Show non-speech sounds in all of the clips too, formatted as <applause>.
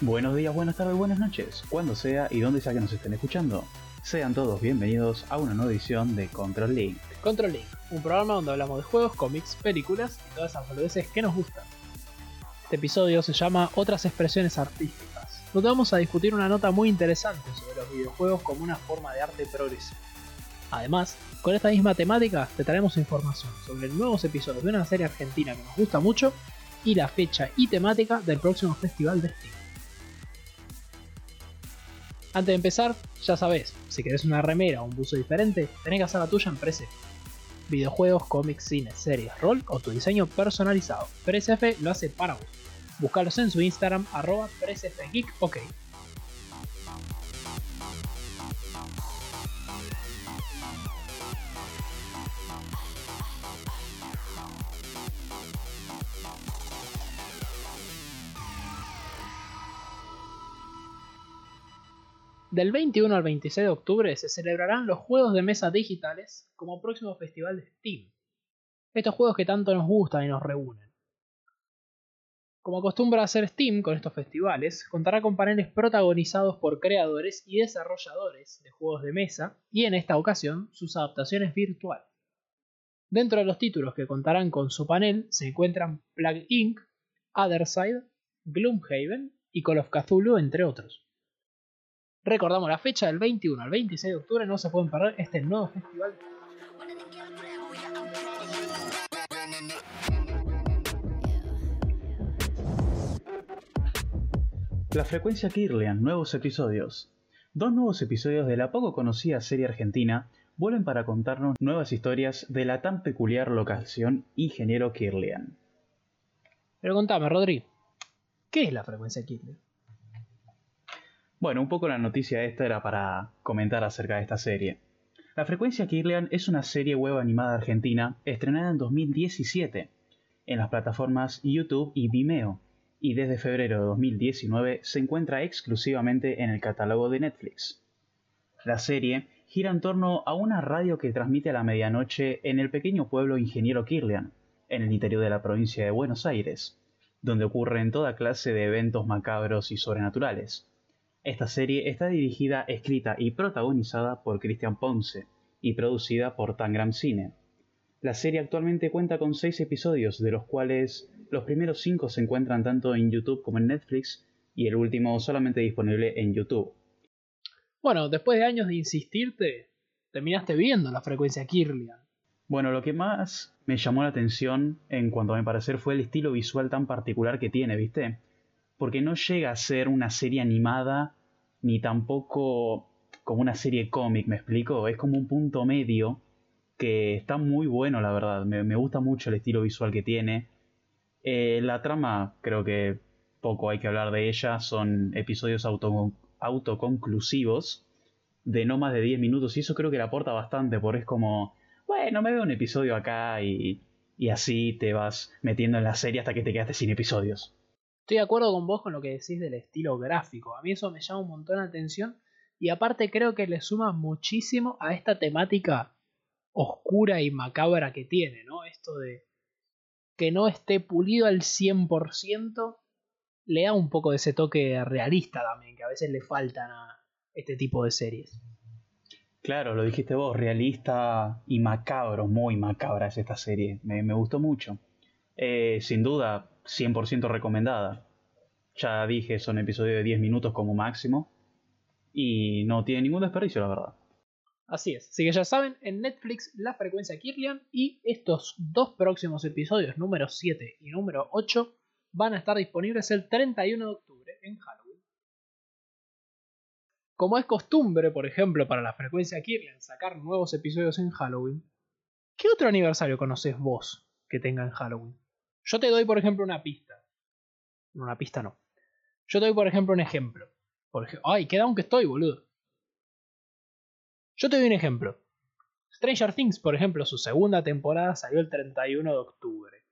Buenos días, buenas tardes, buenas noches, cuando sea y donde sea que nos estén escuchando. Sean todos bienvenidos a una nueva edición de Control Link. Control Link, un programa donde hablamos de juegos, cómics, películas y todas esas boludeces que nos gustan. Este episodio se llama Otras expresiones artísticas, donde vamos a discutir una nota muy interesante sobre los videojuegos como una forma de arte progresivo. Además, con esta misma temática te traemos información sobre nuevos episodios de una serie argentina que nos gusta mucho y la fecha y temática del próximo festival de Steam. Antes de empezar, ya sabes, si querés una remera o un buzo diferente, tenés que hacer la tuya en Presef. Videojuegos, cómics, cine, series, rol o tu diseño personalizado. Presef lo hace para vos. Búscalos en su Instagram, arroba presfgeek, ok. Del 21 al 26 de octubre se celebrarán los juegos de mesa digitales como próximo festival de Steam. Estos juegos que tanto nos gustan y nos reúnen. Como acostumbra hacer Steam con estos festivales, contará con paneles protagonizados por creadores y desarrolladores de juegos de mesa y en esta ocasión sus adaptaciones virtuales. Dentro de los títulos que contarán con su panel se encuentran Plague Inc., Otherside, Gloomhaven y Call of Cthulhu, entre otros. Recordamos la fecha del 21 al 26 de octubre, no se pueden perder este nuevo festival. La frecuencia Kirlian, nuevos episodios. Dos nuevos episodios de la poco conocida serie argentina vuelven para contarnos nuevas historias de la tan peculiar locación Ingeniero Kirlian. Pero contame, Rodri, ¿qué es la frecuencia Kirlian? Bueno, un poco la noticia esta era para comentar acerca de esta serie. La Frecuencia Kirlian es una serie web animada argentina estrenada en 2017 en las plataformas YouTube y Vimeo y desde febrero de 2019 se encuentra exclusivamente en el catálogo de Netflix. La serie gira en torno a una radio que transmite a la medianoche en el pequeño pueblo Ingeniero Kirlian, en el interior de la provincia de Buenos Aires, donde ocurren toda clase de eventos macabros y sobrenaturales. Esta serie está dirigida, escrita y protagonizada por Cristian Ponce y producida por Tangram Cine. La serie actualmente cuenta con 6 episodios, de los cuales los primeros 5 se encuentran tanto en YouTube como en Netflix y el último solamente disponible en YouTube. Bueno, después de años de insistirte, terminaste viendo la frecuencia Kirlian. Bueno, lo que más me llamó la atención en cuanto a mi parecer fue el estilo visual tan particular que tiene, ¿viste? Porque no llega a ser una serie animada ni tampoco como una serie cómic, ¿me explico? Es como un punto medio que está muy bueno, la verdad. Me, gusta mucho el estilo visual que tiene. Eh, la trama, creo que poco hay que hablar de ella. Son episodios auto, autoconclusivos de no más de 10 minutos y eso creo que le aporta bastante, porque es como, bueno, me veo un episodio acá y, y así te vas metiendo en la serie hasta que te quedaste sin episodios. Estoy de acuerdo con vos con lo que decís del estilo gráfico. A mí eso me llama un montón la atención. Y aparte creo que le suma muchísimo a esta temática oscura y macabra que tiene, ¿no? Esto de que no esté pulido al 100%, le da un poco de ese toque realista también, que a veces le faltan a este tipo de series. Claro, lo dijiste vos, realista y macabro, muy macabra es esta serie, me, gustó mucho. Eh, sin duda, 100% recomendada. Ya dije, son episodios de 10 minutos como máximo. Y no tiene ningún desperdicio, la verdad. Así es. Así que ya saben, en Netflix la frecuencia Kirlian y estos dos próximos episodios, número 7 y número 8, van a estar disponibles el 31 de octubre en Halloween. Como es costumbre, por ejemplo, para la frecuencia Kirlian sacar nuevos episodios en Halloween, ¿qué otro aniversario conoces vos que tenga en Halloween? Yo te doy, por ejemplo, una pista. Una pista no. Yo te doy, por ejemplo, un ejemplo. Por ejemplo, ay, queda aunque estoy, boludo. Yo te doy un ejemplo. Stranger Things, por ejemplo, su segunda temporada salió el 31 de octubre.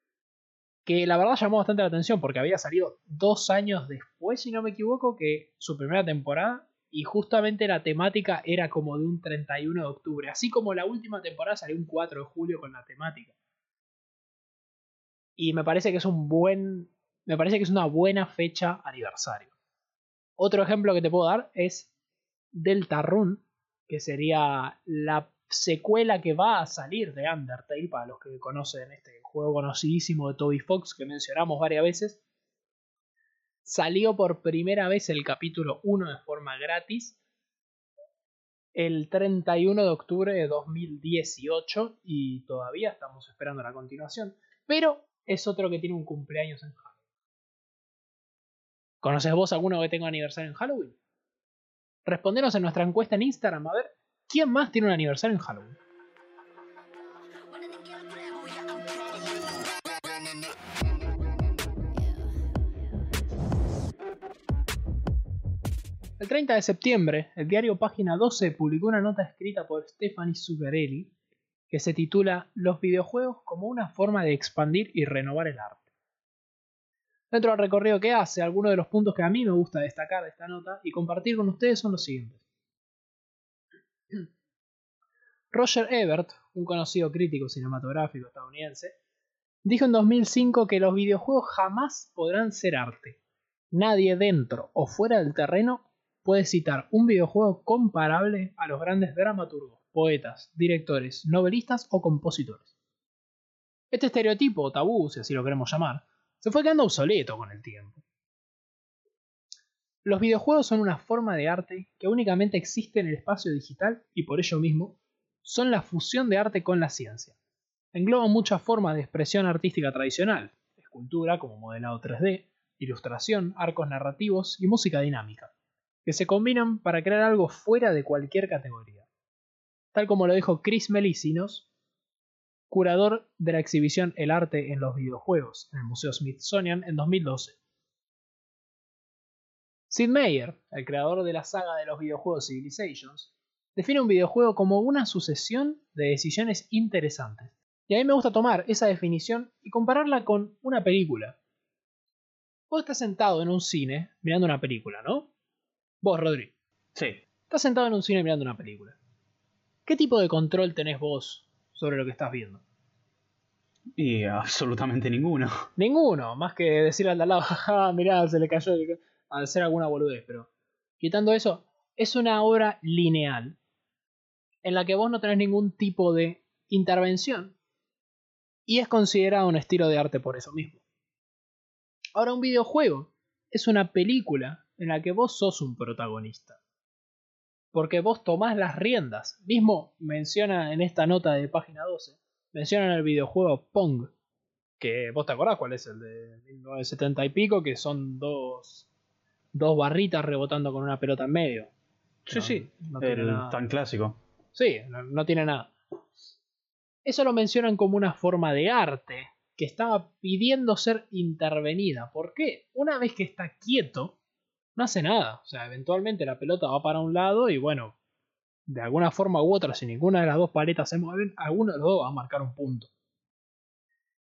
Que la verdad llamó bastante la atención porque había salido dos años después, si no me equivoco, que su primera temporada. Y justamente la temática era como de un 31 de octubre. Así como la última temporada salió un 4 de julio con la temática. Y me parece que es un buen. Me parece que es una buena fecha aniversario. Otro ejemplo que te puedo dar es Deltarune, que sería la secuela que va a salir de Undertale, para los que conocen este juego conocidísimo de Toby Fox que mencionamos varias veces. Salió por primera vez el capítulo 1 de forma gratis el 31 de octubre de 2018 y todavía estamos esperando la continuación. Pero es otro que tiene un cumpleaños en Halloween. ¿Conoces vos alguno que tenga aniversario en Halloween? Respondenos en nuestra encuesta en Instagram a ver quién más tiene un aniversario en Halloween. El 30 de septiembre, el diario Página 12 publicó una nota escrita por Stephanie Zuccarelli que se titula Los videojuegos como una forma de expandir y renovar el arte. Dentro del recorrido que hace, algunos de los puntos que a mí me gusta destacar de esta nota y compartir con ustedes son los siguientes. <clears throat> Roger Ebert, un conocido crítico cinematográfico estadounidense, dijo en 2005 que los videojuegos jamás podrán ser arte. Nadie dentro o fuera del terreno puede citar un videojuego comparable a los grandes dramaturgos, poetas, directores, novelistas o compositores. Este estereotipo, o tabú, si así lo queremos llamar, se fue quedando obsoleto con el tiempo. Los videojuegos son una forma de arte que únicamente existe en el espacio digital y por ello mismo son la fusión de arte con la ciencia. Engloban muchas formas de expresión artística tradicional, escultura como modelado 3D, ilustración, arcos narrativos y música dinámica que se combinan para crear algo fuera de cualquier categoría. Tal como lo dijo Chris Melisinos, curador de la exhibición El arte en los videojuegos en el Museo Smithsonian en 2012. Sid Meier, el creador de la saga de los videojuegos Civilizations, define un videojuego como una sucesión de decisiones interesantes. Y a mí me gusta tomar esa definición y compararla con una película. Vos estás sentado en un cine mirando una película, ¿no? Vos, Rodri. Sí. Estás sentado en un cine mirando una película. ¿Qué tipo de control tenés vos sobre lo que estás viendo? Y absolutamente ninguno. Ninguno, más que decirle al de al lado, <laughs> jaja, mirá, se le cayó al hacer alguna boludez, pero quitando eso, es una obra lineal en la que vos no tenés ningún tipo de intervención y es considerado un estilo de arte por eso mismo. Ahora, un videojuego es una película en la que vos sos un protagonista. Porque vos tomás las riendas. Mismo menciona en esta nota de página 12, menciona en el videojuego Pong. Que vos te acordás cuál es el de 1970 y pico, que son dos, dos barritas rebotando con una pelota en medio. Sí, sí, el tan clásico. Sí, no tiene nada. Eso lo mencionan como una forma de arte que estaba pidiendo ser intervenida. ¿Por qué? Una vez que está quieto, no hace nada. O sea, eventualmente la pelota va para un lado y bueno, de alguna forma u otra, si ninguna de las dos paletas se mueven, alguno de los dos va a marcar un punto.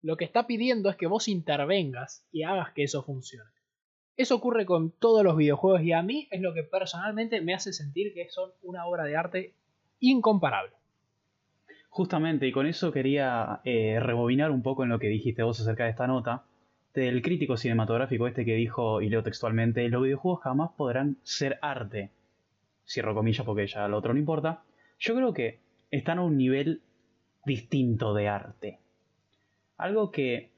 Lo que está pidiendo es que vos intervengas y hagas que eso funcione. Eso ocurre con todos los videojuegos y a mí es lo que personalmente me hace sentir que son una obra de arte incomparable. Justamente, y con eso quería eh, rebobinar un poco en lo que dijiste vos acerca de esta nota, del crítico cinematográfico este que dijo, y leo textualmente, los videojuegos jamás podrán ser arte. Cierro comillas porque ya lo otro no importa. Yo creo que están a un nivel distinto de arte. Algo que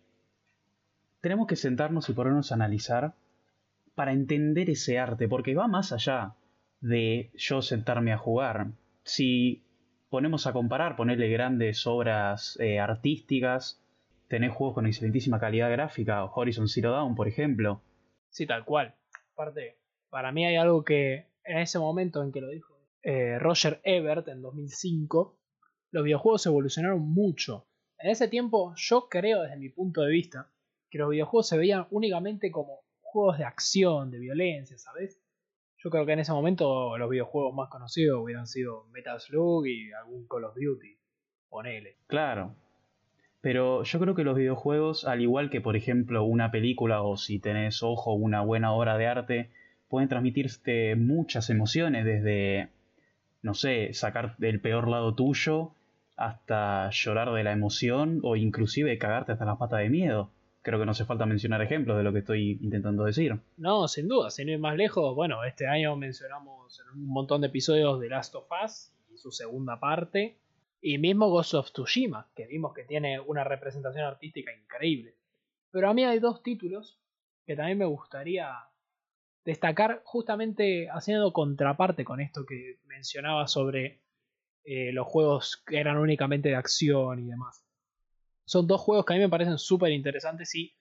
tenemos que sentarnos y ponernos a analizar para entender ese arte, porque va más allá de yo sentarme a jugar. Si ponemos a comparar, ponerle grandes obras eh, artísticas, tenés juegos con excelentísima calidad gráfica, Horizon Zero Dawn, por ejemplo. Sí, tal cual. Aparte, para mí hay algo que en ese momento en que lo dijo eh, Roger Ebert en 2005, los videojuegos evolucionaron mucho. En ese tiempo, yo creo desde mi punto de vista que los videojuegos se veían únicamente como juegos de acción, de violencia, ¿sabes? Yo creo que en ese momento los videojuegos más conocidos hubieran sido Metal Slug y algún Call of Duty. Ponele. Claro, pero yo creo que los videojuegos, al igual que por ejemplo una película o si tenés ojo una buena obra de arte, pueden transmitirte muchas emociones desde, no sé, sacar el peor lado tuyo hasta llorar de la emoción o inclusive cagarte hasta las patas de miedo. creo que no hace falta mencionar ejemplos de lo que estoy intentando decir. No, sin duda, sin ir más lejos, bueno, este año mencionamos en un montón de episodios de Last of Us y su segunda parte, y mismo Ghost of Tsushima, que vimos que tiene una representación artística increíble. Pero a mí hay dos títulos que también me gustaría destacar justamente haciendo contraparte con esto que mencionaba sobre eh, los juegos que eran únicamente de acción y demás. Son dos juegos que a mí me parecen súper interesantes y,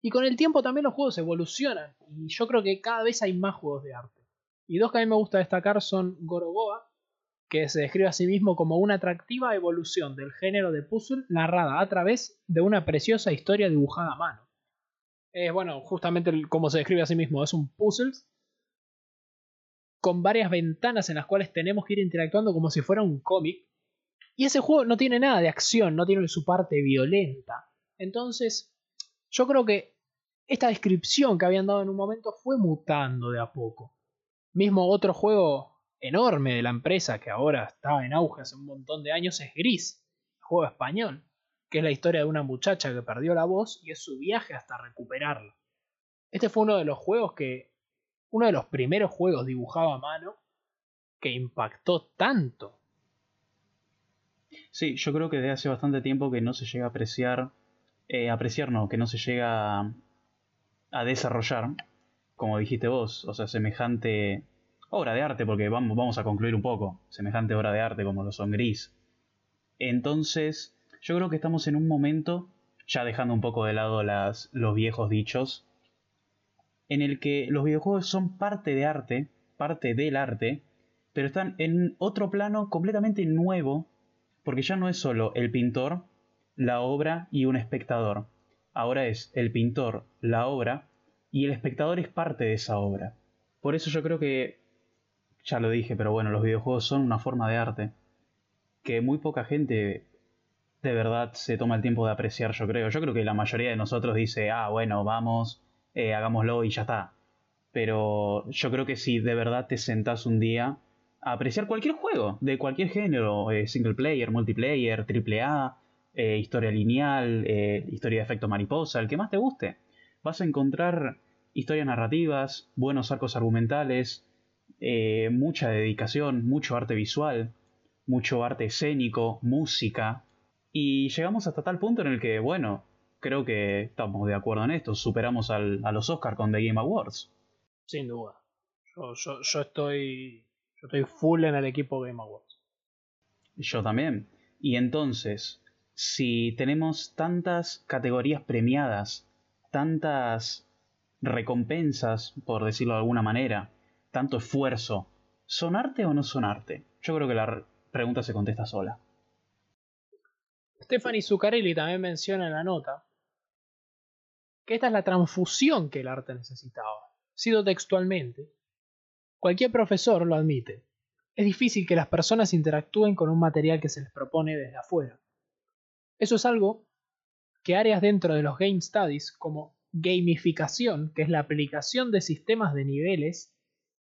y con el tiempo también los juegos evolucionan y yo creo que cada vez hay más juegos de arte. Y dos que a mí me gusta destacar son Gorogoa, que se describe a sí mismo como una atractiva evolución del género de puzzle narrada a través de una preciosa historia dibujada a mano. Es bueno, justamente como se describe a sí mismo, es un puzzle con varias ventanas en las cuales tenemos que ir interactuando como si fuera un cómic. Y ese juego no tiene nada de acción, no tiene su parte violenta. Entonces, yo creo que esta descripción que habían dado en un momento fue mutando de a poco. Mismo otro juego enorme de la empresa que ahora está en auge hace un montón de años es Gris, juego español, que es la historia de una muchacha que perdió la voz y es su viaje hasta recuperarla. Este fue uno de los juegos que uno de los primeros juegos dibujado a mano que impactó tanto. Sí, yo creo que desde hace bastante tiempo que no se llega a apreciar, eh, apreciar no, que no se llega a, desarrollar, como dijiste vos, o sea, semejante obra de arte, porque vamos, vamos a concluir un poco, semejante obra de arte como lo son Gris. Entonces, yo creo que estamos en un momento, ya dejando un poco de lado las, los viejos dichos, en el que los videojuegos son parte de arte, parte del arte, pero están en otro plano completamente nuevo, porque ya no es solo el pintor, la obra y un espectador. Ahora es el pintor, la obra, y el espectador es parte de esa obra. Por eso yo creo que, ya lo dije, pero bueno, los videojuegos son una forma de arte que muy poca gente de verdad se toma el tiempo de apreciar, yo creo. Yo creo que la mayoría de nosotros dice, ah, bueno, vamos, eh, hagámoslo y ya está. Pero yo creo que si de verdad te sentás un día a apreciar cualquier juego, de cualquier género, eh, single player, multiplayer, triple A, eh, historia lineal, historia de efecto mariposa, el que más te guste, vas a encontrar historias narrativas, buenos arcos argumentales, mucha dedicación, mucho arte visual, mucho arte escénico, música. Y llegamos hasta tal punto en el que, bueno, creo que estamos de acuerdo en esto. Superamos a los Oscars con The Game Awards. Sin duda. Yo, estoy. Yo estoy full en el equipo Game Awards. Yo también. Y entonces, si tenemos tantas categorías premiadas, tantas recompensas, por decirlo de alguna manera, tanto esfuerzo, ¿son arte o no son arte? Yo creo que la pregunta se contesta sola. Stephanie Zuccarelli también menciona en la nota que esta es la transfusión que el arte necesitaba. Sido textualmente, cualquier profesor lo admite. Es difícil que las personas interactúen con un material que se les propone desde afuera. Eso es algo que áreas dentro de los Game Studies como gamificación, que es la aplicación de sistemas de niveles,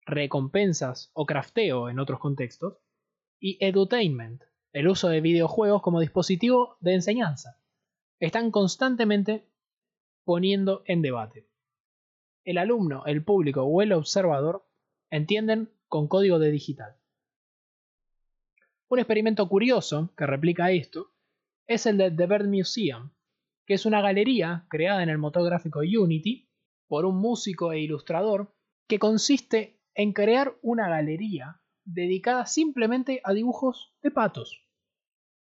recompensas o crafteo en otros contextos, y edutainment, el uso de videojuegos como dispositivo de enseñanza. Están constantemente poniendo en debate. El alumno, el público o el observador entienden con código de digital. Un experimento curioso que replica esto es el de The Bird Museum, que es una galería creada en el motor gráfico Unity por un músico e ilustrador que consiste en crear una galería dedicada simplemente a dibujos de patos.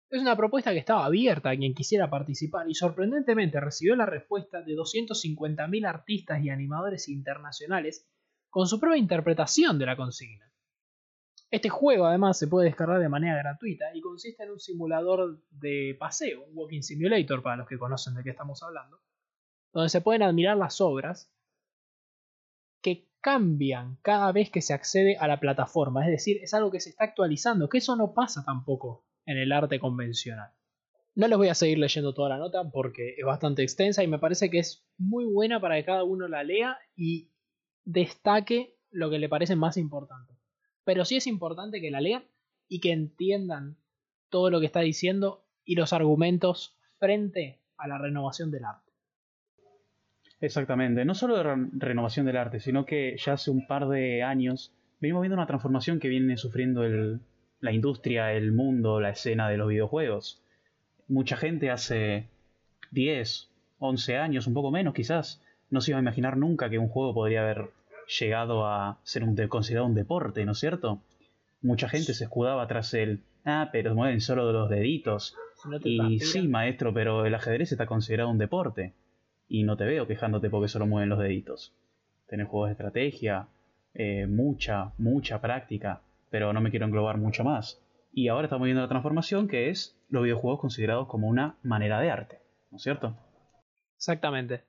Es una propuesta que estaba abierta a quien quisiera participar y sorprendentemente recibió la respuesta de 250.000 artistas y animadores internacionales con su propia interpretación de la consigna. Este juego además se puede descargar de manera gratuita y consiste en un simulador de paseo, un walking simulator para los que conocen de qué estamos hablando, donde se pueden admirar las obras cambian cada vez que se accede a la plataforma, es decir, es algo que se está actualizando, que eso no pasa tampoco en el arte convencional. No les voy a seguir leyendo toda la nota porque es bastante extensa y me parece que es muy buena para que cada uno la lea y destaque lo que le parece más importante. Pero sí es importante que la lean y que entiendan todo lo que está diciendo y los argumentos frente a la renovación del arte. Exactamente, no solo de re- renovación del arte, sino que ya hace un par de años venimos viendo una transformación que viene sufriendo el- la industria, el mundo, la escena de los videojuegos. Mucha gente hace 10, 11 años, un poco menos quizás, no se iba a imaginar nunca que un juego podría haber llegado a ser un de- considerado un deporte, ¿no es cierto? Mucha gente se escudaba tras el, ah, pero mueven solo los deditos. No Y sí, maestro, pero el ajedrez está considerado un deporte. Y no te veo quejándote porque solo mueven los deditos. Tener juegos de estrategia, eh, mucha, mucha práctica, pero no me quiero englobar mucho más. Y ahora estamos viendo la transformación que es los videojuegos considerados como una manera de arte, ¿no es cierto? Exactamente.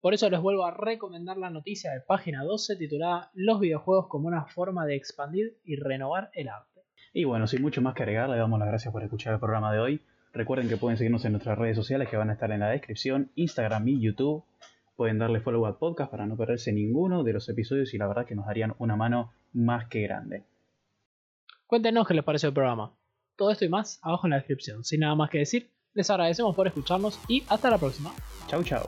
Por eso les vuelvo a recomendar la noticia de página 12 titulada Los videojuegos como una forma de expandir y renovar el arte. Y bueno, sin mucho más que agregar, le damos las gracias por escuchar el programa de hoy. Recuerden que pueden seguirnos en nuestras redes sociales que van a estar en la descripción, Instagram y YouTube. Pueden darle follow al podcast para no perderse ninguno de los episodios y la verdad que nos darían una mano más que grande. Cuéntenos qué les pareció el programa. Todo esto y más abajo en la descripción. Sin nada más que decir, les agradecemos por escucharnos y hasta la próxima. Chau chau.